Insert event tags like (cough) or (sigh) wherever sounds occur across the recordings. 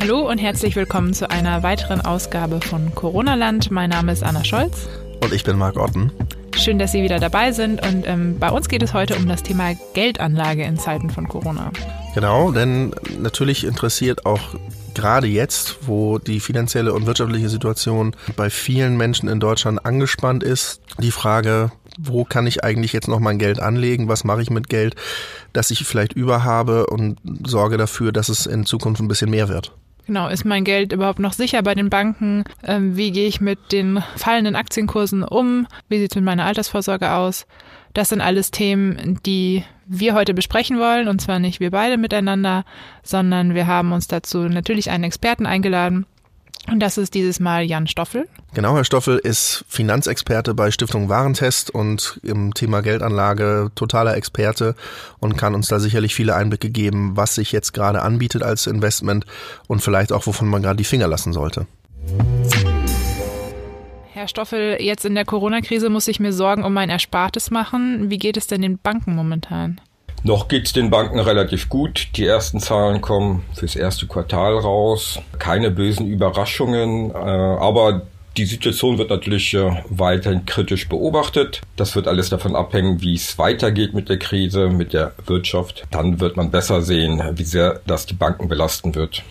Hallo und herzlich willkommen zu einer weiteren Ausgabe von Corona Land. Mein Name ist Anna Scholz. Und ich bin Marc Otten. Schön, dass Sie wieder dabei sind. Und ähm, bei uns geht es heute um das Thema Geldanlage in Zeiten von Corona. Genau, denn natürlich interessiert auch gerade jetzt, wo die finanzielle und wirtschaftliche Situation bei vielen Menschen in Deutschland angespannt ist, die Frage, wo kann ich eigentlich jetzt noch mein Geld anlegen? Was mache ich mit Geld, das ich vielleicht überhabe und sorge dafür, dass es in Zukunft ein bisschen mehr wird? Genau, ist mein Geld überhaupt noch sicher bei den Banken? Ähm, wie gehe ich mit den fallenden Aktienkursen um? Wie sieht es mit meiner Altersvorsorge aus? Das sind alles Themen, die wir heute besprechen wollen. Und zwar nicht wir beide miteinander, sondern wir haben uns dazu natürlich einen Experten eingeladen. Und das ist dieses Mal Jan Stoffel. Genau, Herr Stoffel ist Finanzexperte bei Stiftung Warentest und im Thema Geldanlage totaler Experte und kann uns da sicherlich viele Einblicke geben, was sich jetzt gerade anbietet als Investment und vielleicht auch, wovon man gerade die Finger lassen sollte. Herr Stoffel, jetzt in der Corona-Krise muss ich mir Sorgen um mein Erspartes machen. Wie geht es denn den Banken momentan? Noch geht es den Banken relativ gut. Die ersten Zahlen kommen fürs erste Quartal raus. Keine bösen Überraschungen, äh, aber die Situation wird natürlich äh, weiterhin kritisch beobachtet. Das wird alles davon abhängen, wie es weitergeht mit der Krise, mit der Wirtschaft. Dann wird man besser sehen, wie sehr das die Banken belasten wird.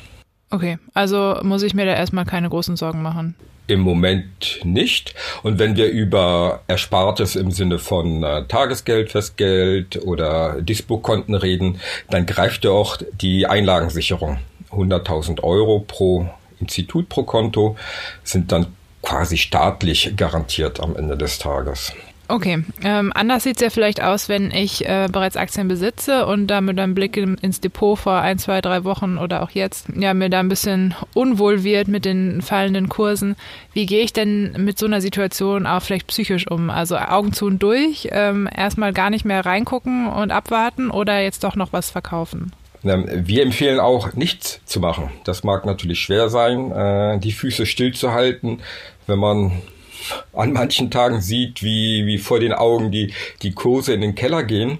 Okay, also muss ich mir da erstmal keine großen Sorgen machen. Im Moment nicht. Und wenn wir über Erspartes im Sinne von äh, Tagesgeld, Festgeld oder Dispo-Konten reden, dann greift ja auch die Einlagensicherung. 100.000 Euro pro Institut pro Konto sind dann quasi staatlich garantiert am Ende des Tages. Okay, ähm, anders sieht es ja vielleicht aus, wenn ich äh, bereits Aktien besitze und da mit einem Blick ins Depot vor ein, zwei, drei Wochen oder auch jetzt, ja, mir da ein bisschen unwohl wird mit den fallenden Kursen. Wie gehe ich denn mit so einer Situation auch vielleicht psychisch um? Also Augen zu und durch, ähm, erstmal gar nicht mehr reingucken und abwarten oder jetzt doch noch was verkaufen? Wir empfehlen auch nichts zu machen. Das mag natürlich schwer sein, äh, die Füße stillzuhalten, wenn man an manchen Tagen sieht, wie, wie vor den Augen die, die Kurse in den Keller gehen.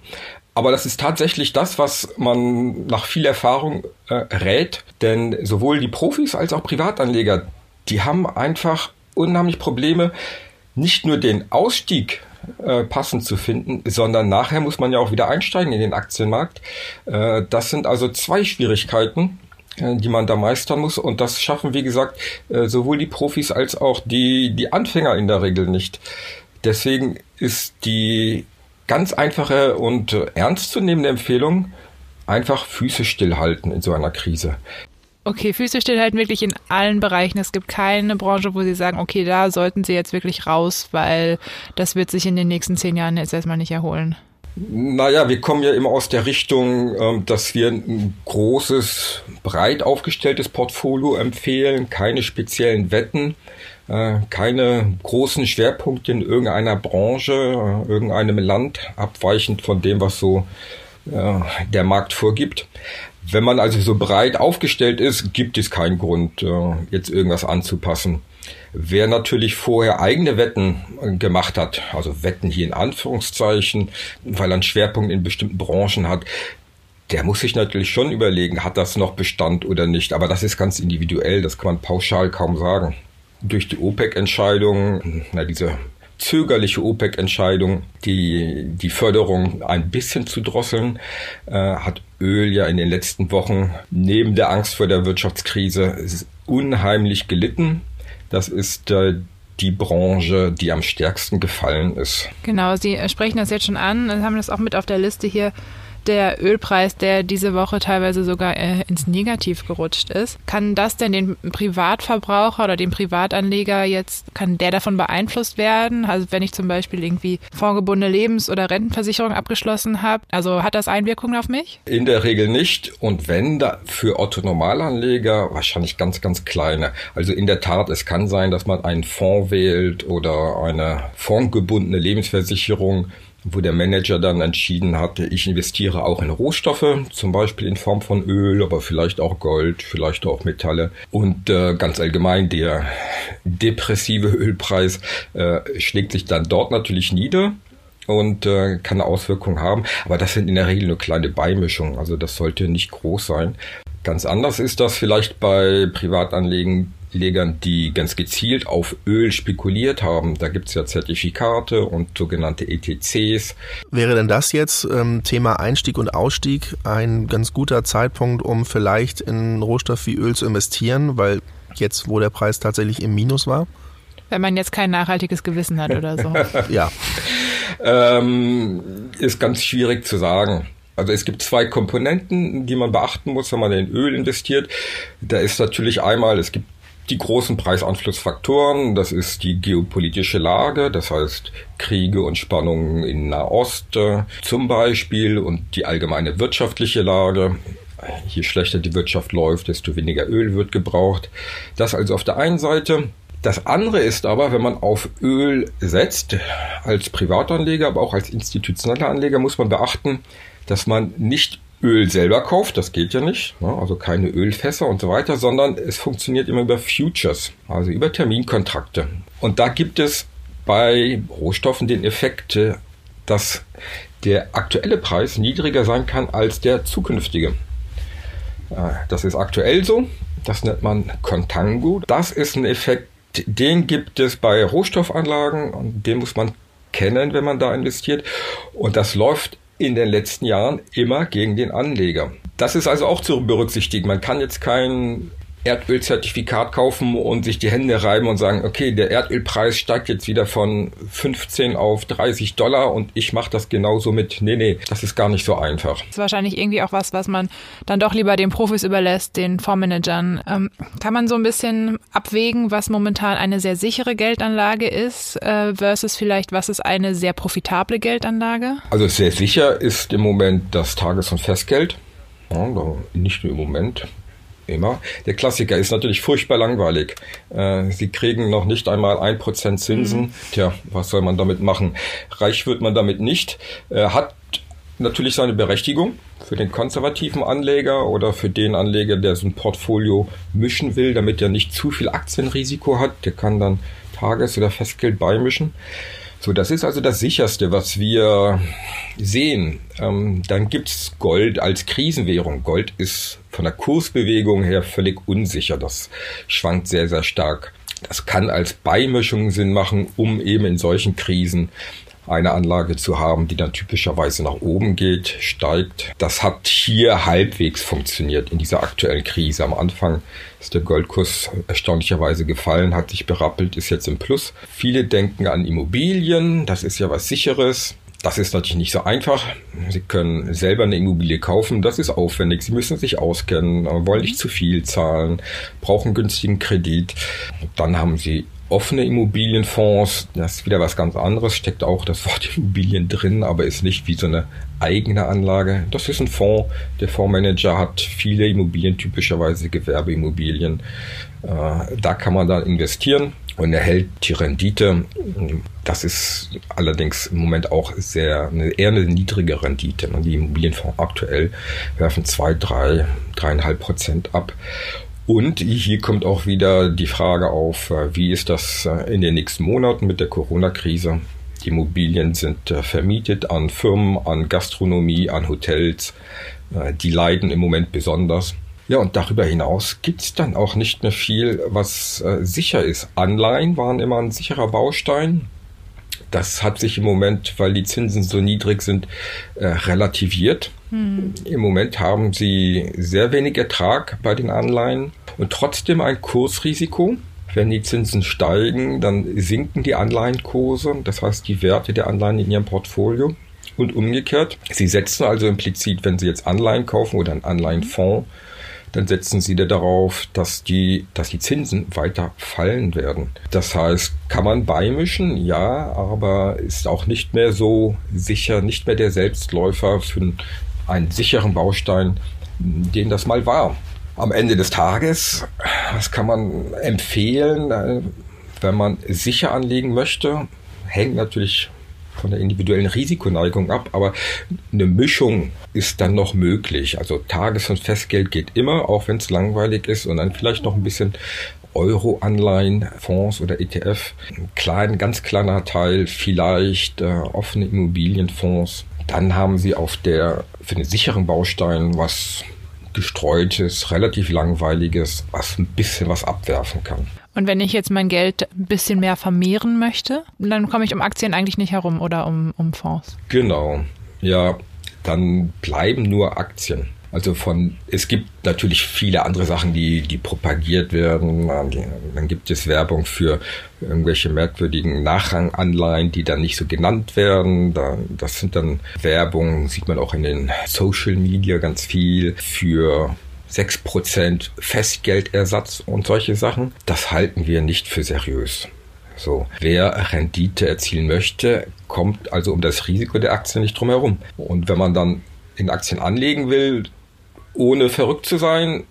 Aber das ist tatsächlich das, was man nach viel Erfahrung äh, rät. Denn sowohl die Profis als auch Privatanleger, die haben einfach unheimlich Probleme, nicht nur den Ausstieg äh, passend zu finden, sondern nachher muss man ja auch wieder einsteigen in den Aktienmarkt. Äh, das sind also zwei Schwierigkeiten, die man da meistern muss. Und das schaffen, wie gesagt, äh, sowohl die Profis als auch die, die Anfänger in der Regel nicht. Deswegen ist die ganz einfache und ernstzunehmende Empfehlung, einfach Füße stillhalten in so einer Krise. Okay, Füße stillhalten wirklich in allen Bereichen. Es gibt keine Branche, wo Sie sagen, okay, da sollten Sie jetzt wirklich raus, weil das wird sich in den nächsten zehn Jahren jetzt erstmal nicht erholen. Naja, wir kommen ja immer aus der Richtung, ähm, dass wir ein großes, breit aufgestelltes Portfolio empfehlen, keine speziellen Wetten, äh, keine großen Schwerpunkte in irgendeiner Branche, äh, irgendeinem Land, abweichend von dem, was so äh, der Markt vorgibt. Wenn man also so breit aufgestellt ist, gibt es keinen Grund, jetzt irgendwas anzupassen. Wer natürlich vorher eigene Wetten äh, gemacht hat, also Wetten hier in Anführungszeichen, weil er einen Schwerpunkt in bestimmten Branchen hat, der muss sich natürlich schon überlegen, hat das noch Bestand oder nicht. Aber das ist ganz individuell, das kann man pauschal kaum sagen. Durch die OPEC-Entscheidung, na, diese zögerliche OPEC-Entscheidung, die, die Förderung ein bisschen zu drosseln, äh, hat Öl ja in den letzten Wochen neben der Angst vor der Wirtschaftskrise unheimlich gelitten. Das ist äh, die Branche, die am stärksten gefallen ist. Genau, Sie sprechen das jetzt schon an, haben das auch mit auf der Liste hier der Ölpreis, der diese Woche teilweise sogar äh, ins Negativ gerutscht ist. Kann das denn den Privatverbraucher oder den Privatanleger jetzt, kann der davon beeinflusst werden? Also wenn ich zum Beispiel irgendwie vorgebundene Lebens- oder Rentenversicherung abgeschlossen habe, also hat das Einwirkungen auf mich? In der Regel nicht. Und wenn da für Otto Normalanleger wahrscheinlich ganz, ganz kleine. Also in der Tat, es kann sein, dass man einen Fonds wählt oder eine fondgebundene Lebensversicherung wo der Manager dann entschieden hatte, ich investiere auch in Rohstoffe, zum Beispiel in Form von Öl, aber vielleicht auch Gold, vielleicht auch Metalle. Und äh, ganz allgemein der depressive Ölpreis äh, schlägt sich dann dort natürlich nieder und äh, kann eine Auswirkung haben. Aber das sind in der Regel nur kleine Beimischungen, also das sollte nicht groß sein. Ganz anders ist das vielleicht bei Privatanlegern, die ganz gezielt auf Öl spekuliert haben. Da gibt es ja Zertifikate und sogenannte ETCs. Wäre denn das jetzt ähm, Thema Einstieg und Ausstieg ein ganz guter Zeitpunkt, um vielleicht in Rohstoff wie Öl zu investieren, weil jetzt, wo der Preis tatsächlich im Minus war? Wenn man jetzt kein nachhaltiges Gewissen hat oder so. (laughs) ja. Ähm, ist ganz schwierig zu sagen. Also es gibt zwei Komponenten, die man beachten muss, wenn man in Öl investiert. Da ist natürlich einmal, es gibt die großen Preisanflussfaktoren, das ist die geopolitische Lage, das heißt Kriege und Spannungen in Nahost äh, zum Beispiel und die allgemeine wirtschaftliche Lage. Je schlechter die Wirtschaft läuft, desto weniger Öl wird gebraucht. Das also auf der einen Seite. Das andere ist aber, wenn man auf Öl setzt, als Privatanleger, aber auch als institutioneller Anleger, muss man beachten, dass man nicht Öl selber kauft, das geht ja nicht, ne? also keine Ölfässer und so weiter, sondern es funktioniert immer über Futures, also über Terminkontrakte. Und da gibt es bei Rohstoffen den Effekt, dass der aktuelle Preis niedriger sein kann als der zukünftige. Das ist aktuell so, das nennt man Contango. Das ist ein Effekt, den gibt es bei Rohstoffanlagen und den muss man kennen, wenn man da investiert. Und das läuft in den letzten Jahren immer gegen den Anleger. Das ist also auch zu berücksichtigen. Man kann jetzt kein Erdölzertifikat kaufen und sich die Hände reiben und sagen, okay, der Erdölpreis steigt jetzt wieder von 15 auf 30 Dollar und ich mache das genauso mit. Nee, nee, das ist gar nicht so einfach. Das ist wahrscheinlich irgendwie auch was, was man dann doch lieber den Profis überlässt, den Fondsmanagern. Ähm, kann man so ein bisschen abwägen, was momentan eine sehr sichere Geldanlage ist äh, versus vielleicht, was ist eine sehr profitable Geldanlage? Also sehr sicher ist im Moment das Tages- und Festgeld. Ja, nicht nur im Moment, immer. Der Klassiker ist natürlich furchtbar langweilig. Äh, Sie kriegen noch nicht einmal ein Prozent Zinsen. Mhm. Tja, was soll man damit machen? Reich wird man damit nicht. Äh, hat natürlich seine Berechtigung für den konservativen Anleger oder für den Anleger, der so ein Portfolio mischen will, damit er nicht zu viel Aktienrisiko hat. Der kann dann Tages- oder Festgeld beimischen. So, das ist also das sicherste, was wir sehen. Ähm, dann gibt's Gold als Krisenwährung. Gold ist von der Kursbewegung her völlig unsicher. Das schwankt sehr, sehr stark. Das kann als Beimischung Sinn machen, um eben in solchen Krisen eine Anlage zu haben, die dann typischerweise nach oben geht, steigt. Das hat hier halbwegs funktioniert in dieser aktuellen Krise. Am Anfang ist der Goldkurs erstaunlicherweise gefallen, hat sich berappelt, ist jetzt im Plus. Viele denken an Immobilien, das ist ja was sicheres. Das ist natürlich nicht so einfach. Sie können selber eine Immobilie kaufen, das ist aufwendig. Sie müssen sich auskennen, wollen nicht zu viel zahlen, brauchen günstigen Kredit. Dann haben Sie offene Immobilienfonds, das ist wieder was ganz anderes, steckt auch das Wort (laughs) Immobilien drin, aber ist nicht wie so eine eigene Anlage. Das ist ein Fonds. Der Fondsmanager hat viele Immobilien, typischerweise Gewerbeimmobilien. Äh, da kann man dann investieren und erhält die Rendite. Das ist allerdings im Moment auch sehr eher eine niedrige Rendite. Die Immobilienfonds aktuell werfen zwei, drei, dreieinhalb Prozent ab. Und hier kommt auch wieder die Frage auf, äh, wie ist das äh, in den nächsten Monaten mit der Corona-Krise? Die Immobilien sind äh, vermietet an Firmen, an Gastronomie, an Hotels. Die leiden im Moment besonders. Ja, und darüber hinaus gibt's dann auch nicht mehr viel, was sicher ist. Anleihen waren immer ein sicherer Baustein. Das hat sich im Moment, weil die Zinsen so niedrig sind, äh, relativiert. Hm. Im Moment haben sie sehr wenig Ertrag bei den Anleihen und trotzdem ein Kursrisiko. Wenn die Zinsen steigen, dann sinken die Anleihenkurse, das heißt die Werte der Anleihen in ihrem Portfolio. Und umgekehrt, sie setzen also implizit, wenn sie jetzt Anleihen kaufen oder einen Anleihenfonds, dann setzen sie da darauf, dass die, dass die Zinsen weiter fallen werden. Das heißt, kann man beimischen, ja, aber ist auch nicht mehr so sicher, nicht mehr der Selbstläufer für einen sicheren Baustein, den das mal war. Am Ende des Tages, was kann man empfehlen, äh, wenn man sicher anlegen möchte, hängt natürlich von der individuellen Risikoneigung ab, aber eine Mischung ist dann noch möglich. Also Tages- und Festgeld geht immer, auch wenn es langweilig ist und dann vielleicht noch ein bisschen Euro-Anleihen, Fonds oder ETF. Ein klein, ganz kleiner Teil vielleicht äh, offene Immobilienfonds. Dann haben Sie auf der für den sicheren Baustein was gestreutes, relativ langweiliges, was ein bisschen was abwerfen kann. Und wenn ich jetzt mein Geld ein bisschen mehr vermehren möchte, dann komme ich um Aktien eigentlich nicht herum oder um, um Fonds. Genau. Ja, dann bleiben nur Aktien. Also von, es gibt natürlich viele andere Sachen, die, die propagiert werden. Dann gibt es Werbung für irgendwelche merkwürdigen Nachranganleihen, die dann nicht so genannt werden. Das sind dann Werbung, sieht man auch in den Social Media ganz viel für 6% Festgeldersatz und solche Sachen. Das halten wir nicht für seriös. So, wer Rendite erzielen möchte, kommt also um das Risiko der Aktien nicht drum herum. Und wenn man dann in Aktien anlegen will, ohne verrückt zu sein,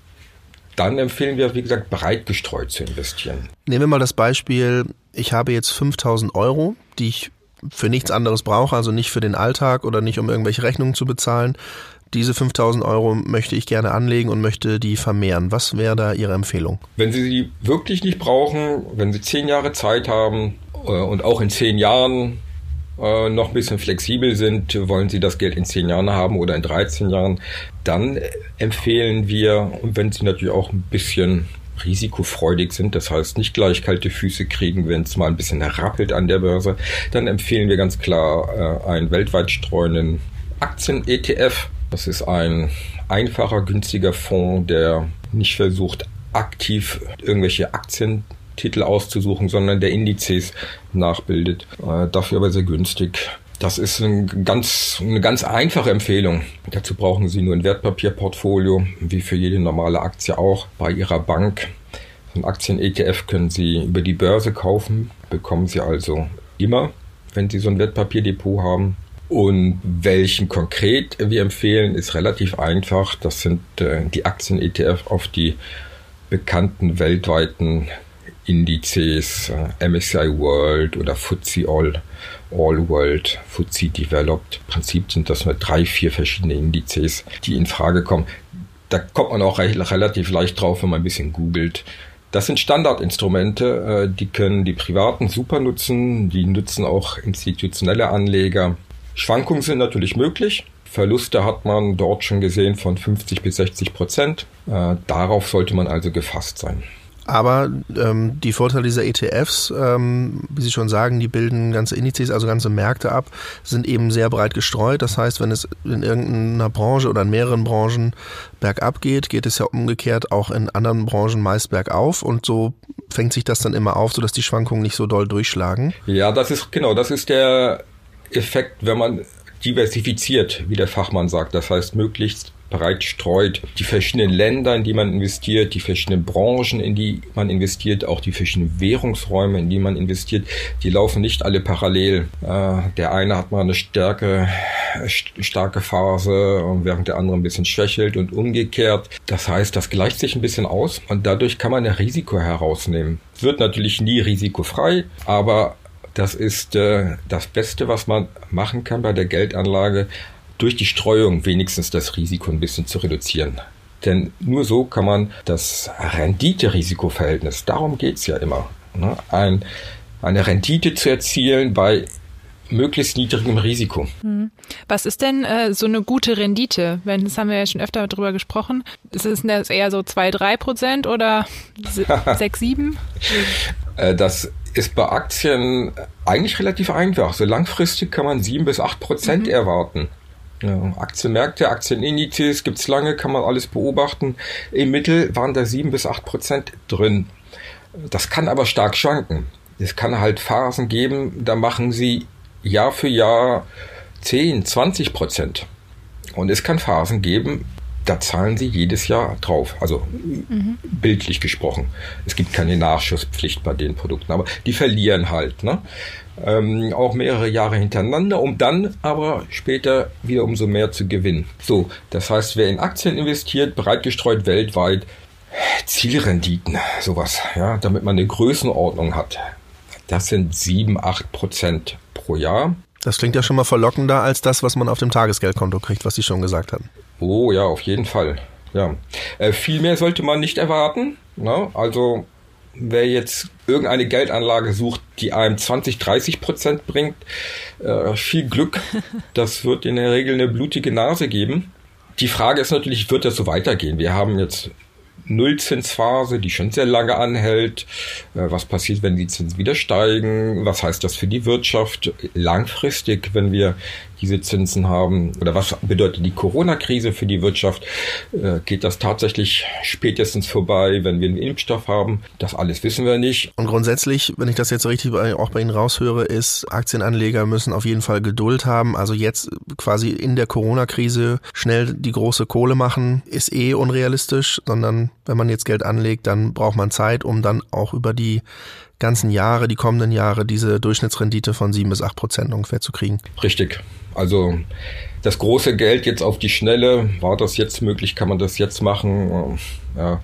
dann empfehlen wir, wie gesagt, breit gestreut zu investieren. Nehmen wir mal das Beispiel, ich habe jetzt 5000 Euro, die ich für nichts anderes brauche, also nicht für den Alltag oder nicht um irgendwelche Rechnungen zu bezahlen. Diese 5000 Euro möchte ich gerne anlegen und möchte die vermehren. Was wäre da Ihre Empfehlung? Wenn Sie sie wirklich nicht brauchen, wenn Sie zehn Jahre Zeit haben äh, und auch in zehn Jahren äh, noch ein bisschen flexibel sind, wollen Sie das Geld in zehn Jahren haben oder in 13 Jahren, dann empfehlen wir, und wenn Sie natürlich auch ein bisschen risikofreudig sind, das heißt nicht gleich kalte Füße kriegen, wenn es mal ein bisschen rappelt an der Börse, dann empfehlen wir ganz klar äh, einen weltweit streuenden Aktien-ETF. Das ist ein einfacher, günstiger Fonds, der nicht versucht, aktiv irgendwelche Aktien Titel auszusuchen, sondern der Indizes nachbildet. Äh, dafür aber sehr günstig. Das ist ein ganz, eine ganz einfache Empfehlung. Dazu brauchen Sie nur ein Wertpapierportfolio, wie für jede normale Aktie auch, bei Ihrer Bank. So ein Aktien-ETF können Sie über die Börse kaufen, bekommen Sie also immer, wenn Sie so ein Wertpapierdepot haben. Und welchen konkret wir empfehlen, ist relativ einfach. Das sind äh, die Aktien-ETF auf die bekannten weltweiten Indizes, äh, MSCI World oder FTSE All, All World, FTSE Developed. Im Prinzip sind das nur drei, vier verschiedene Indizes, die in Frage kommen. Da kommt man auch relativ leicht drauf, wenn man ein bisschen googelt. Das sind Standardinstrumente, äh, die können die Privaten super nutzen, die nutzen auch institutionelle Anleger. Schwankungen sind natürlich möglich. Verluste hat man dort schon gesehen von 50 bis 60 Prozent. Äh, darauf sollte man also gefasst sein. Aber ähm, die Vorteile dieser ETFs, ähm, wie Sie schon sagen, die bilden ganze Indizes, also ganze Märkte ab, sind eben sehr breit gestreut. Das heißt, wenn es in irgendeiner Branche oder in mehreren Branchen bergab geht, geht es ja umgekehrt auch in anderen Branchen meist bergauf. Und so fängt sich das dann immer auf, sodass die Schwankungen nicht so doll durchschlagen. Ja, das ist genau, das ist der Effekt, wenn man diversifiziert, wie der Fachmann sagt. Das heißt, möglichst breit streut. Die verschiedenen Länder, in die man investiert, die verschiedenen Branchen, in die man investiert, auch die verschiedenen Währungsräume, in die man investiert, die laufen nicht alle parallel. Äh, der eine hat mal eine stärke, starke Phase, während der andere ein bisschen schwächelt und umgekehrt. Das heißt, das gleicht sich ein bisschen aus und dadurch kann man ein Risiko herausnehmen. Wird natürlich nie risikofrei, aber das ist äh, das Beste, was man machen kann bei der Geldanlage, durch die Streuung wenigstens das Risiko ein bisschen zu reduzieren. Denn nur so kann man das Rendite-Risiko-Verhältnis, darum geht's ja immer, ne? ein, eine Rendite zu erzielen bei möglichst niedrigem Risiko. Hm. Was ist denn äh, so eine gute Rendite? Wenn, das haben wir ja schon öfter darüber gesprochen. Ist es eher so 2, 3 Prozent oder 6, 7? (laughs) Äh, das ist bei Aktien eigentlich relativ einfach. So langfristig kann man 7 bis 8 Prozent mhm. erwarten. Ja, Aktienmärkte, Aktienindizes gibt's lange, kann man alles beobachten. Im Mittel waren da sieben bis acht Prozent drin. Das kann aber stark schwanken. Es kann halt Phasen geben, da machen sie Jahr für Jahr 10, 20 Prozent. Und es kann Phasen geben, da zahlen sie jedes Jahr drauf. Also mhm. bildlich gesprochen. Es gibt keine Nachschusspflicht bei den Produkten, aber die verlieren halt. Ne? ähm, auch mehrere Jahre hintereinander, um dann aber später wieder umso mehr zu gewinnen. So, das heißt, wer in Aktien investiert, breit gestreut weltweit, Zielrenditen, sowas, ja, damit man eine Größenordnung hat. Das sind 7, 8 Prozent pro Jahr. Das klingt ja schon mal verlockender als das, was man auf dem Tagesgeldkonto kriegt, was Sie schon gesagt haben. Oh ja, auf jeden Fall. Ja. Äh, viel mehr sollte man nicht erwarten. Ne? Also wer jetzt irgendeine Geldanlage sucht, die einem 20, 30 Prozent bringt, äh, viel Glück. (laughs) Das wird in der Regel eine blutige Nase geben. Die Frage ist natürlich, wird das so weitergehen? Wir haben jetzt Nullzinsphase, die schon sehr lange anhält. Äh, was passiert, wenn die Zinsen wieder steigen? Was heißt das für die Wirtschaft langfristig, wenn wir diese Zinsen haben? Oder was bedeutet die Corona-Krise für die Wirtschaft? Äh, geht das tatsächlich spätestens vorbei, wenn wir einen Impfstoff haben? Das alles wissen wir nicht. Und grundsätzlich, wenn ich das jetzt richtig auch bei Ihnen raushöre, ist, Aktienanleger müssen auf jeden Fall Geduld haben. Also jetzt quasi in der Corona-Krise schnell die große Kohle machen, ist eh unrealistisch, sondern wenn man jetzt Geld anlegt, dann braucht man Zeit, um dann auch über die ganzen Jahre, die kommenden Jahre, diese Durchschnittsrendite von sieben bis acht Prozent ungefähr zu kriegen. Richtig. Also das große Geld jetzt auf die Schnelle, war das jetzt möglich, kann man das jetzt machen? Ja,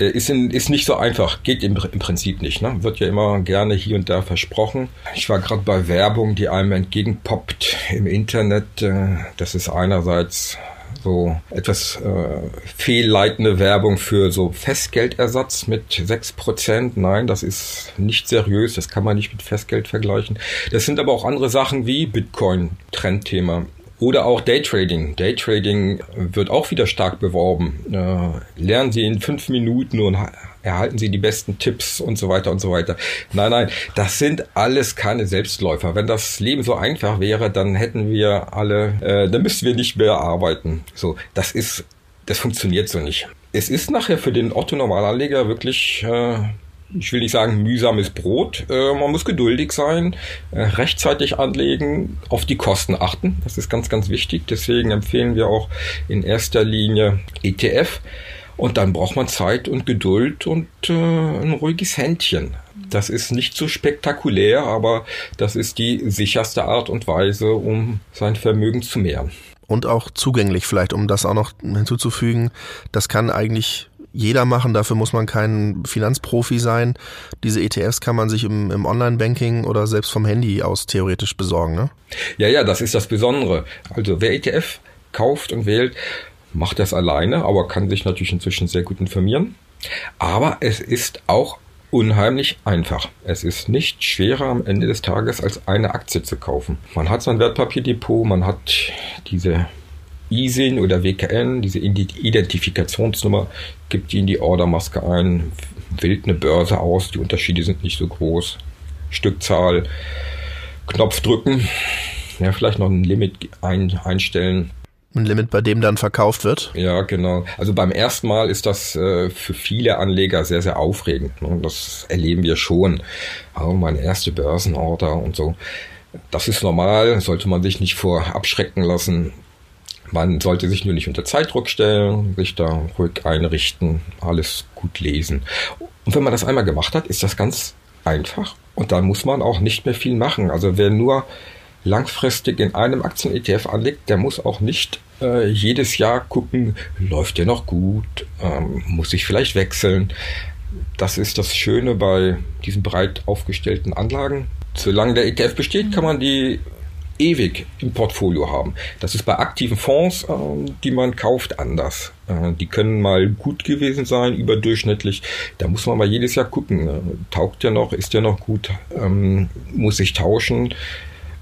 ist, in, ist nicht so einfach, geht im, im Prinzip nicht. Ne? Wird ja immer gerne hier und da versprochen. Ich war gerade bei Werbung, die einem entgegenpoppt im Internet. Äh, das ist einerseits so etwas äh, fehlleitende Werbung für so Festgeldersatz mit 6%. Nein, das ist nicht seriös, das kann man nicht mit Festgeld vergleichen. Das sind aber auch andere Sachen wie Bitcoin, Trendthema. Oder auch Daytrading. Daytrading wird auch wieder stark beworben. Äh, lernen Sie in fünf Minuten und erhalten Sie die besten Tipps und so weiter und so weiter. Nein, nein, das sind alles keine Selbstläufer. Wenn das Leben so einfach wäre, dann hätten wir alle, äh, dann müssten wir nicht mehr arbeiten. So, das ist, das funktioniert so nicht. Es ist nachher für den Otto-Normalanleger wirklich äh, ich will nicht sagen mühsames Brot. Äh, man muss geduldig sein, äh, rechtzeitig anlegen, auf die Kosten achten. Das ist ganz, ganz wichtig. Deswegen empfehlen wir auch in erster Linie ETF. Und dann braucht man Zeit und Geduld und äh, ein ruhiges Händchen. Das ist nicht so spektakulär, aber das ist die sicherste Art und Weise, um sein Vermögen zu mehren. Und auch zugänglich vielleicht, um das auch noch hinzuzufügen. Das kann eigentlich jeder machen, dafür muss man kein Finanzprofi sein. Diese ETFs kann man sich im, im Online-Banking oder selbst vom Handy aus theoretisch besorgen. Ne? Ja, ja, das ist das Besondere. Also wer ETF kauft und wählt, macht das alleine, aber kann sich natürlich inzwischen sehr gut informieren. Aber es ist auch unheimlich einfach. Es ist nicht schwerer am Ende des Tages als eine Aktie zu kaufen. Man hat sein Wertpapierdepot, man hat diese ISIN oder WKN, diese Identifikationsnummer, gibt die in die Ordermaske ein, wählt eine Börse aus, die Unterschiede sind nicht so groß. Stückzahl, Knopf drücken, ja, vielleicht noch ein Limit ein, einstellen. Ein Limit, bei dem dann verkauft wird? Ja, genau. Also beim ersten Mal ist das äh, für viele Anleger sehr, sehr aufregend. Ne? Das erleben wir schon. Oh, meine erste Börsenorder und so. Das ist normal, sollte man sich nicht vor abschrecken lassen. Man sollte sich nur nicht unter Zeitdruck stellen, sich da ruhig einrichten, alles gut lesen. Und wenn man das einmal gemacht hat, ist das ganz einfach. Und dann muss man auch nicht mehr viel machen. Also wer nur langfristig in einem Aktien-ETF anlegt, der muss auch nicht äh, jedes Jahr gucken, läuft der noch gut, ähm, muss ich vielleicht wechseln. Das ist das Schöne bei diesen breit aufgestellten Anlagen. Solange der ETF besteht, kann man die ewig im Portfolio haben. Das ist bei aktiven Fonds, äh, die man kauft, anders. Äh, die können mal gut gewesen sein, überdurchschnittlich. Da muss man mal jedes Jahr gucken. Äh, taugt der noch? Ist der noch gut? Ähm, muss ich tauschen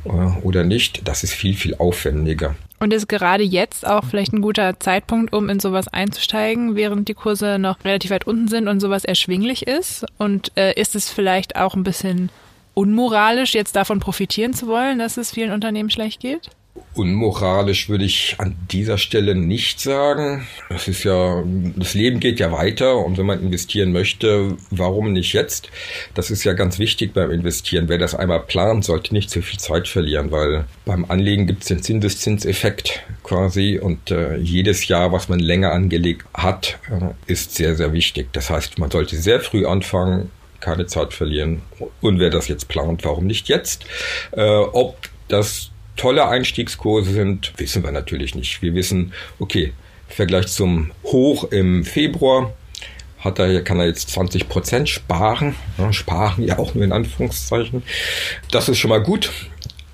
oder nicht? Das ist viel, viel aufwendiger. Und ist gerade jetzt auch vielleicht ein guter Zeitpunkt, um in sowas einzusteigen, während die Kurse noch relativ weit unten sind und sowas erschwinglich ist? Und äh, ist es vielleicht auch ein bisschen unmoralisch, jetzt davon profitieren zu wollen, dass es vielen Unternehmen schlecht geht? Unmoralisch würde ich an dieser Stelle nicht sagen. Es ist ja, das Leben geht ja weiter und wenn man investieren möchte, warum nicht jetzt? Das ist ja ganz wichtig beim Investieren. Wer das einmal plant, sollte nicht zu viel Zeit verlieren, weil beim Anlegen gibt es den Zinseszinseffekt quasi und äh, jedes Jahr, was man länger angelegt hat, äh, ist sehr, sehr wichtig. Das heißt, man sollte sehr früh anfangen, keine Zeit verlieren. Und wer das jetzt plant, warum nicht jetzt? Äh, ob das tolle Einstiegskurse sind, wissen wir natürlich nicht. Wir wissen, okay, im Vergleich zum Hoch im Februar hat er, kann er jetzt 20 Prozent sparen. Ja, sparen ja auch nur in Anführungszeichen. Das ist schon mal gut.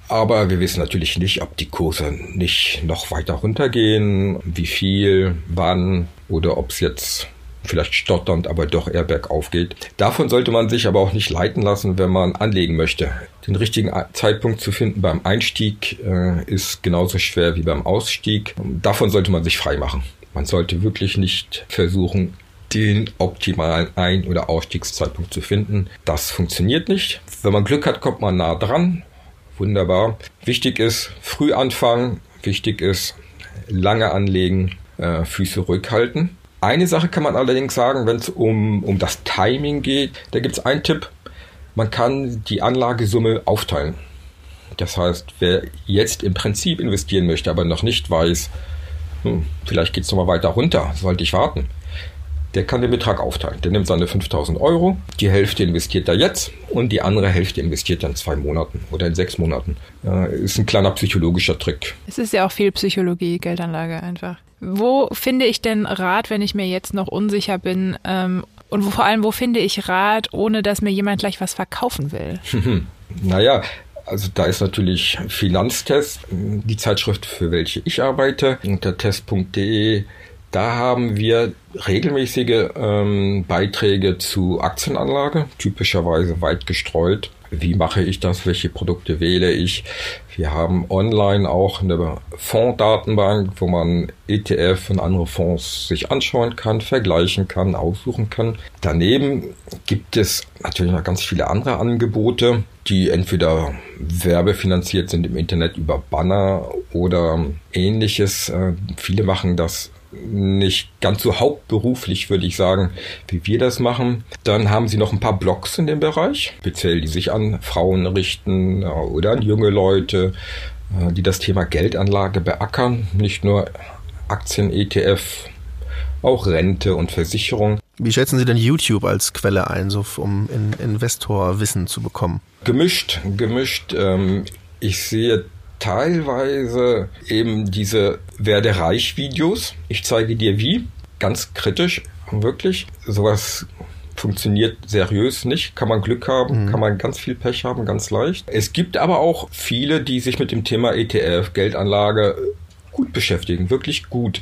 Aber wir wissen natürlich nicht, ob die Kurse nicht noch weiter runtergehen, wie viel, wann oder ob es jetzt vielleicht stotternd, aber doch eher bergauf geht. Davon sollte man sich aber auch nicht leiten lassen, wenn man anlegen möchte. Den richtigen Zeitpunkt zu finden beim Einstieg äh, ist genauso schwer wie beim Ausstieg. Davon sollte man sich frei machen. Man sollte wirklich nicht versuchen, den optimalen Ein- oder Ausstiegszeitpunkt zu finden. Das funktioniert nicht. Wenn man Glück hat, kommt man nah dran. Wunderbar. Wichtig ist, früh anfangen. Wichtig ist, lange anlegen, äh, Füße rückhalten. Eine Sache kann man allerdings sagen, wenn es um, um das Timing geht, da gibt es einen Tipp. Man kann die Anlagesumme aufteilen. Das heißt, wer jetzt im Prinzip investieren möchte, aber noch nicht weiß, hm, vielleicht geht es nochmal weiter runter, sollte ich warten, der kann den Betrag aufteilen. Der nimmt seine 5000 Euro, die Hälfte investiert er jetzt und die andere Hälfte investiert er in zwei Monaten oder in sechs Monaten. Ist ein kleiner psychologischer Trick. Es ist ja auch viel Psychologie, Geldanlage einfach. Wo finde ich denn Rat, wenn ich mir jetzt noch unsicher bin? Ähm, und wo, vor allem, wo finde ich Rat, ohne dass mir jemand gleich was verkaufen will? (laughs) naja, also da ist natürlich Finanztest, die Zeitschrift, für welche ich arbeite, unter test.de da haben wir regelmäßige ähm, Beiträge zu Aktienanlage, typischerweise weit gestreut. Wie mache ich das? Welche Produkte wähle ich? Wir haben online auch eine Fondsdatenbank, wo man ETF und andere Fonds sich anschauen kann, vergleichen kann, aussuchen kann. Daneben gibt es natürlich noch ganz viele andere Angebote, die entweder werbefinanziert sind im Internet über Banner oder ähnliches. Äh, viele machen das nicht ganz so hauptberuflich, würde ich sagen, wie wir das machen. Dann haben sie noch ein paar Blogs in dem Bereich, speziell die sich an Frauen richten äh, oder an junge Leute, äh, die das Thema Geldanlage beackern, nicht nur Aktien, ETF, auch Rente und Versicherung. Wie schätzen Sie denn YouTube als Quelle ein, so um Investorwissen zu bekommen? Gemischt, gemischt. Ähm, ich sehe teilweise eben diese Werde reich Videos. Ich zeige dir wie. Ganz kritisch, wirklich. Sowas funktioniert seriös nicht. Kann man Glück haben, mhm. kann man ganz viel Pech haben, ganz leicht. Es gibt aber auch viele, die sich mit dem Thema ETF, Geldanlage gut beschäftigen, wirklich gut.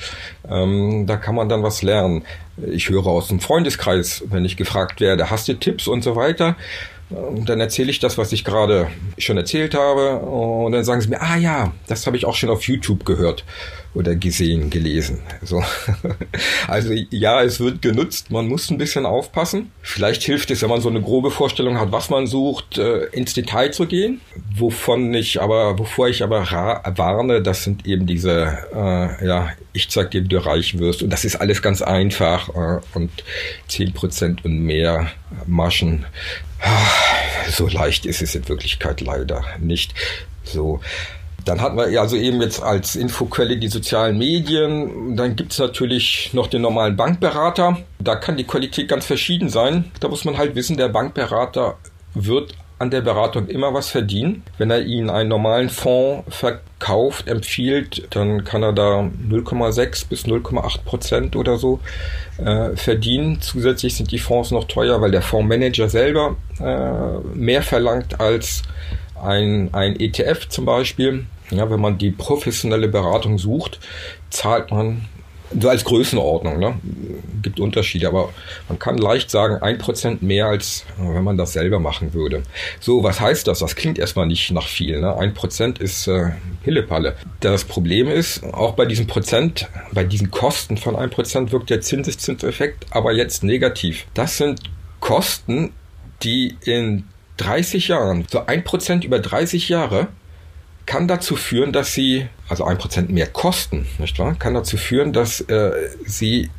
Ähm, da kann man dann was lernen. Ich höre aus dem Freundeskreis, wenn ich gefragt werde, hast du Tipps und so weiter? Und dann erzähle ich das, was ich gerade schon erzählt habe. Und dann sagen sie mir, ah ja, das habe ich auch schon auf YouTube gehört oder gesehen, gelesen. So. (laughs) Also ja, es wird genutzt. Man muss ein bisschen aufpassen. Vielleicht hilft es, wenn man so eine grobe Vorstellung hat, was man sucht, äh, ins Detail zu gehen. Wovon ich aber, wovor ich aber warne, das sind eben diese, äh, ja, ich zeig dir, wie du reich wirst. Und das ist alles ganz einfach äh, und zehn Prozent und mehr Maschen. So leicht ist es in Wirklichkeit leider nicht. So. Dann hatten wir also eben jetzt als Infoquelle die sozialen Medien. Dann gibt es natürlich noch den normalen Bankberater. Da kann die Qualität ganz verschieden sein. Da muss man halt wissen, der Bankberater wird an der Beratung immer was verdienen. Wenn er Ihnen einen normalen Fonds verkauft, empfiehlt, dann kann er da 0,6 bis 0,8 Prozent oder so äh, verdienen. Zusätzlich sind die Fonds noch teuer, weil der Fondsmanager selber äh, mehr verlangt als ein, ein ETF zum Beispiel. Ja, wenn man die professionelle Beratung sucht, zahlt man so als Größenordnung, ne? Gibt Unterschiede, aber man kann leicht sagen, ein Prozent mehr als wenn man das selber machen würde. So, was heißt das? Das klingt erstmal nicht nach viel. Ne? Ein Prozent ist äh, Pillepalle. Das Problem ist, auch bei diesem Prozent, bei diesen Kosten von ein Prozent wirkt der Zinseszinseffekt aber jetzt negativ. Das sind Kosten, die in 30 Jahren, so ein Prozent über 30 Jahre, kann dazu führen, dass sie, also ein Prozent mehr kosten, nicht wahr? Kann dazu führen, dass äh, sie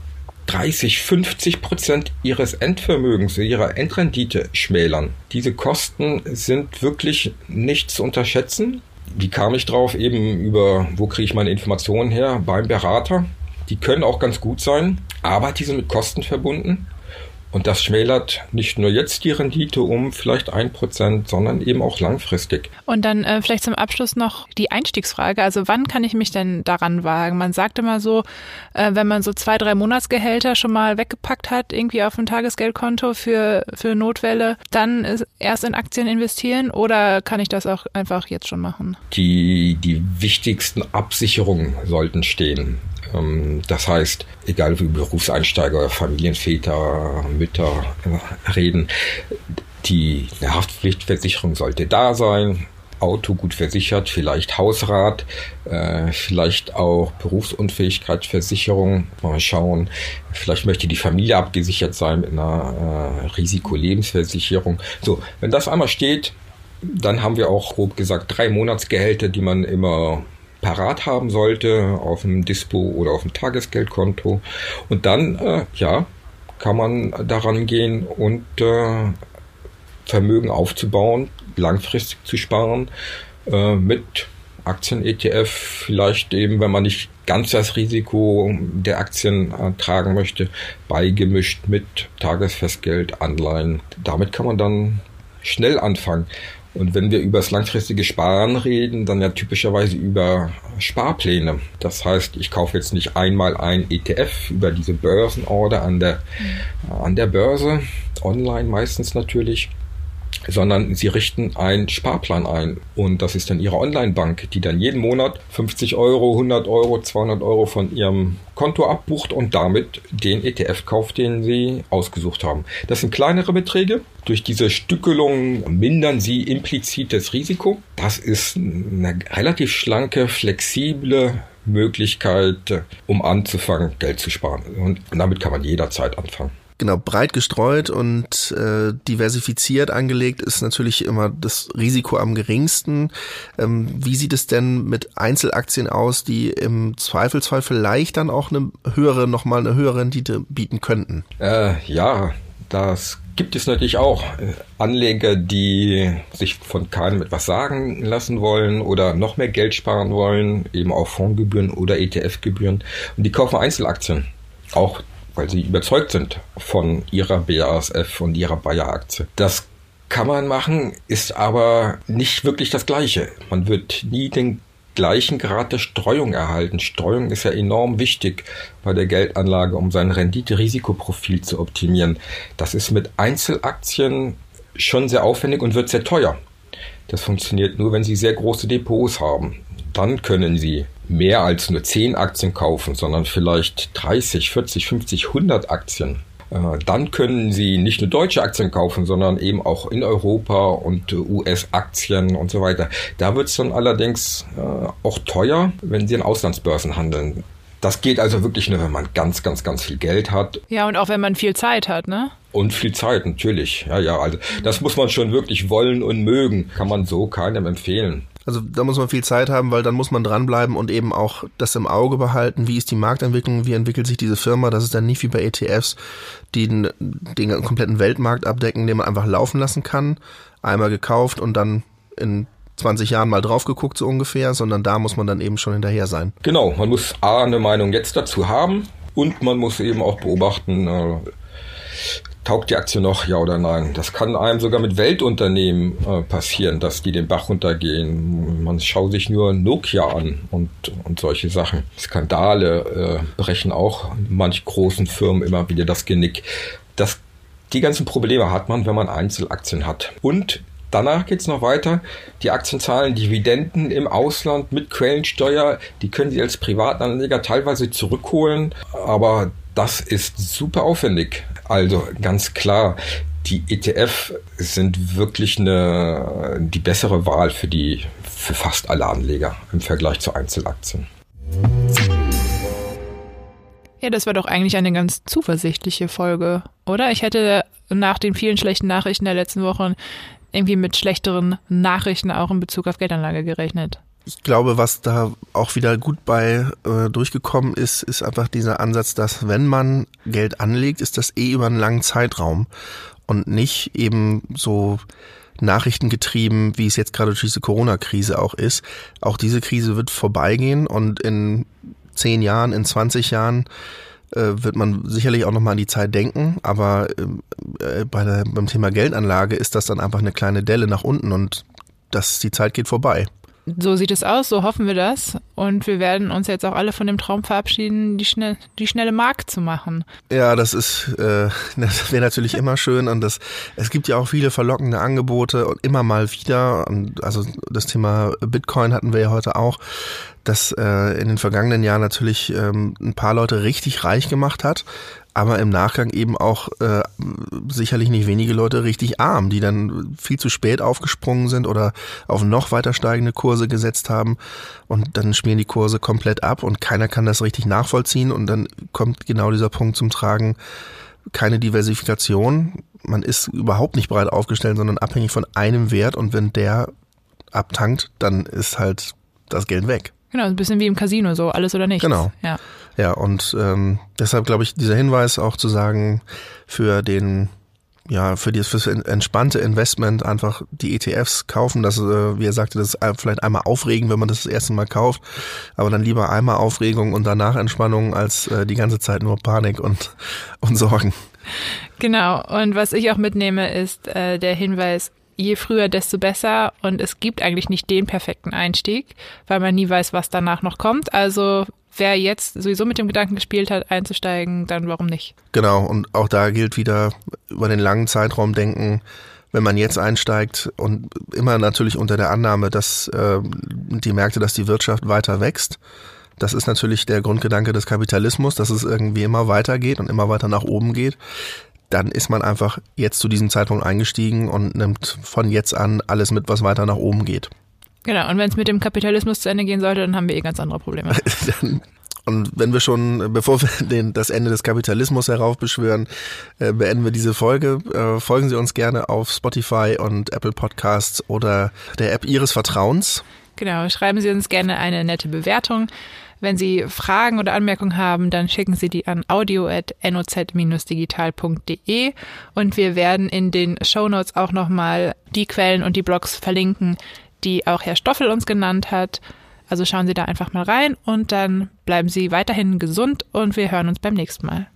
30, 50 Prozent ihres Endvermögens, ihrer Endrendite schmälern. Diese Kosten sind wirklich nicht zu unterschätzen. Wie kam ich drauf? Eben über, wo kriege ich meine Informationen her? Beim Berater. Die können auch ganz gut sein, aber die sind mit Kosten verbunden. Und das schmälert nicht nur jetzt die Rendite um vielleicht ein Prozent, sondern eben auch langfristig. Und dann äh, vielleicht zum Abschluss noch die Einstiegsfrage. Also wann kann ich mich denn daran wagen? Man sagt immer so, äh, wenn man so zwei, drei Monatsgehälter schon mal weggepackt hat, irgendwie auf ein Tagesgeldkonto für, für Notwelle, dann erst in Aktien investieren oder kann ich das auch einfach jetzt schon machen? Die, die wichtigsten Absicherungen sollten stehen. Ähm, das heißt, egal wie Berufseinsteiger, Familienväter, Mütter äh, reden, die Haftpflichtversicherung sollte da sein. Auto gut versichert, vielleicht Hausrat, äh, vielleicht auch Berufsunfähigkeitsversicherung. Mal schauen. Vielleicht möchte die Familie abgesichert sein mit einer äh, Risikolebensversicherung. So, wenn das einmal steht, dann haben wir auch grob gesagt drei Monatsgehälter, die man immer parat haben sollte auf dem Dispo oder auf dem Tagesgeldkonto. Und dann, äh, ja, kann man daran gehen und äh, Vermögen aufzubauen, langfristig zu sparen, äh, mit Aktien-ETF, vielleicht eben, wenn man nicht ganz das Risiko der Aktien äh, tragen möchte, beigemischt mit Tagesfestgeld, Anleihen. Damit kann man dann schnell anfangen. Und wenn wir über das langfristige Sparen reden, dann ja typischerweise über Sparpläne. Das heißt, ich kaufe jetzt nicht einmal ein ETF über diese Börsenorder an der, an der Börse, online meistens natürlich, sondern sie richten einen Sparplan ein. Und das ist dann ihre Online-Bank, die dann jeden Monat 50 Euro, 100 Euro, 200 Euro von ihrem Konto abbucht und damit den ETF kauft, den sie ausgesucht haben. Das sind kleinere Beträge. Durch diese Stückelung mindern sie implizit das Risiko. Das ist eine relativ schlanke, flexible Möglichkeit, um anzufangen, Geld zu sparen. Und damit kann man jederzeit anfangen. Genau, breit gestreut und äh, diversifiziert angelegt ist natürlich immer das Risiko am geringsten. Ähm, wie sieht es denn mit Einzelaktien aus, die im Zweifelsfall vielleicht dann auch eine höhere, nochmal eine höhere Rendite bieten könnten? Äh, ja, das gibt es natürlich auch Anleger, die sich von keinem etwas sagen lassen wollen oder noch mehr Geld sparen wollen, eben auch Fondsgebühren oder ETF-Gebühren. Und die kaufen Einzelaktien. Auch weil sie überzeugt sind von ihrer BASF und ihrer Bayer-Aktie. Das kann man machen, ist aber nicht wirklich das Gleiche. Man wird nie den gleichen Grad der Streuung erhalten. Streuung ist ja enorm wichtig bei der Geldanlage, um sein Rendite-Risikoprofil zu optimieren. Das ist mit Einzelaktien schon sehr aufwendig und wird sehr teuer. Das funktioniert nur, wenn Sie sehr große Depots haben. Dann können Sie mehr als nur 10 Aktien kaufen, sondern vielleicht 30, 40, 50, 100 Aktien. Äh, dann können Sie nicht nur deutsche Aktien kaufen, sondern eben auch in Europa und US-Aktien und so weiter. Da wird es dann allerdings äh, auch teuer, wenn Sie in Auslandsbörsen handeln. Das geht also wirklich nur, wenn man ganz, ganz, ganz viel Geld hat. Ja, und auch wenn man viel Zeit hat, ne? Und viel Zeit, natürlich. Ja, ja, also das muss man schon wirklich wollen und mögen. Kann man so keinem empfehlen. Also da muss man viel Zeit haben, weil dann muss man dranbleiben und eben auch das im Auge behalten. Wie ist die Marktentwicklung? Wie entwickelt sich diese Firma? Das ist dann nicht wie bei ETFs, die den, den kompletten Weltmarkt abdecken, den man einfach laufen lassen kann. Einmal gekauft und dann in 20 Jahren mal drauf geguckt, so ungefähr, sondern da muss man dann eben schon hinterher sein. Genau, man muss A, eine Meinung jetzt dazu haben und man muss eben auch beobachten, äh, taugt die Aktie noch, ja oder nein? Das kann einem sogar mit Weltunternehmen äh, passieren, dass die den Bach runtergehen. Man schaut sich nur Nokia an und, und solche Sachen. Skandale äh, brechen auch manch großen Firmen immer wieder das Genick. Das, die ganzen Probleme hat man, wenn man Einzelaktien hat. Und Danach geht's noch weiter. Die Aktien zahlen Dividenden im Ausland mit Quellensteuer. Die können Sie als Privatanleger teilweise zurückholen. Aber das ist super aufwendig. Also ganz klar, die ETF sind wirklich eine, die bessere Wahl für die, für fast alle Anleger im Vergleich zu Einzelaktien. Ja, das war doch eigentlich eine ganz zuversichtliche Folge, oder? Ich hätte nach den vielen schlechten Nachrichten der letzten Wochen irgendwie mit schlechteren Nachrichten auch in Bezug auf Geldanlage gerechnet ich glaube, was da auch wieder gut bei äh, durchgekommen ist, ist einfach dieser Ansatz, dass wenn man Geld anlegt, ist das eh über einen langen Zeitraum und nicht eben so nachrichtengetrieben, wie es jetzt gerade durch diese Corona-Krise auch ist. Auch diese Krise wird vorbeigehen und in zehn Jahren, in 20 Jahren äh, wird man sicherlich auch nochmal an die Zeit denken, aber äh, bei der, beim Thema Geldanlage ist das dann einfach eine kleine Delle nach unten und das, die Zeit geht vorbei. So sieht es aus, so hoffen wir das. Und wir werden uns jetzt auch alle von dem Traum verabschieden, die, schnell, die schnelle Mark zu machen. Ja, das ist, äh, (laughs) das wäre natürlich immer schön. Und das, es gibt ja auch viele verlockende Angebote und immer mal wieder. Und also das Thema Bitcoin hatten wir ja heute auch. das äh, in den vergangenen Jahren natürlich ähm, ein paar Leute richtig reich gemacht hat, aber im Nachgang eben auch äh, sicherlich nicht wenige Leute richtig arm, die dann viel zu spät aufgesprungen sind oder auf noch weiter steigende Kurse gesetzt haben. Und dann schmieren die Kurse komplett ab und keiner kann das richtig nachvollziehen. Und dann kommt genau dieser Punkt zum Tragen, keine Diversifikation, man ist überhaupt nicht breit aufgestellt, sondern abhängig von einem Wert. Und wenn der abtankt, dann ist halt das Geld weg. Genau, ein bisschen wie im Casino, so alles oder nichts. Genau. Ja, ja und ähm, deshalb glaube ich, dieser Hinweis auch zu sagen, für den ja, für das fürs entspannte Investment einfach die ETFs kaufen, das, äh, wie er sagte, das vielleicht einmal aufregend, wenn man das das erste Mal kauft, aber dann lieber einmal Aufregung und danach Entspannung als äh, die ganze Zeit nur Panik und, (laughs) und Sorgen. Genau, und was ich auch mitnehme, ist äh, der Hinweis, je früher, desto besser. Und es gibt eigentlich nicht den perfekten Einstieg, weil man nie weiß, was danach noch kommt. Also wer jetzt sowieso mit dem Gedanken gespielt hat, einzusteigen, dann warum nicht? Genau, und auch da gilt wieder über den langen Zeitraum denken, wenn man jetzt einsteigt und immer natürlich unter der Annahme, dass äh, die Märkte, dass die Wirtschaft weiter wächst. Das ist natürlich der Grundgedanke des Kapitalismus, dass es irgendwie immer weitergeht und immer weiter nach oben geht dann ist man einfach jetzt zu diesem Zeitpunkt eingestiegen und nimmt von jetzt an alles mit, was weiter nach oben geht. Genau, und wenn es mit dem Kapitalismus zu Ende gehen sollte, dann haben wir eh ganz andere Probleme. (laughs) Und wenn wir schon, bevor wir (laughs) den, das Ende des Kapitalismus heraufbeschwören, äh, beenden wir diese Folge. Äh, folgen Sie uns gerne auf Spotify und Apple Podcasts oder der App Ihres Vertrauens. Genau, schreiben Sie uns gerne eine nette Bewertung. Wenn Sie Fragen oder Anmerkungen haben, dann schicken Sie die an audio.noz-digital.de und wir werden in den Shownotes auch nochmal die Quellen und die Blogs verlinken, die auch Herr Stoffel uns genannt hat. Also schauen Sie da einfach mal rein und dann bleiben Sie weiterhin gesund und wir hören uns beim nächsten Mal.